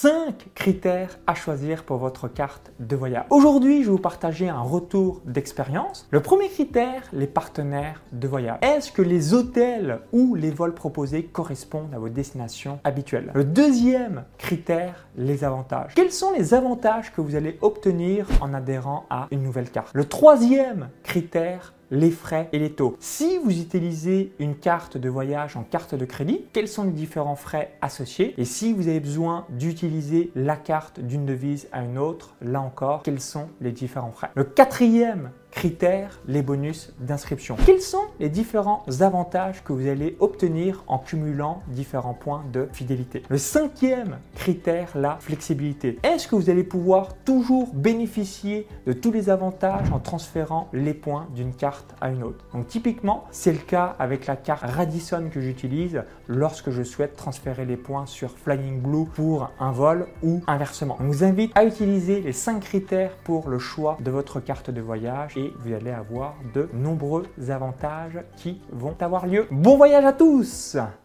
5 critères à choisir pour votre carte de voyage. Aujourd'hui, je vais vous partager un retour d'expérience. Le premier critère, les partenaires de voyage. Est-ce que les hôtels ou les vols proposés correspondent à vos destinations habituelles? Le deuxième critère, les avantages. Quels sont les avantages que vous allez obtenir en adhérant à une nouvelle carte? Le troisième critère, les frais et les taux. Si vous utilisez une carte de voyage en carte de crédit, quels sont les différents frais associés? Et si vous avez besoin d'utiliser la carte d'une devise à une autre, là encore, quels sont les différents frais? Le quatrième critères, les bonus d'inscription. Quels sont les différents avantages que vous allez obtenir en cumulant différents points de fidélité? Le cinquième critère, la flexibilité. Est-ce que vous allez pouvoir toujours bénéficier de tous les avantages en transférant les points d'une carte à une autre? Donc typiquement, c'est le cas avec la carte Radisson que j'utilise lorsque je souhaite transférer les points sur Flying Blue pour un vol ou inversement. On vous invite à utiliser les cinq critères pour le choix de votre carte de voyage et vous allez avoir de nombreux avantages qui vont avoir lieu. Bon voyage à tous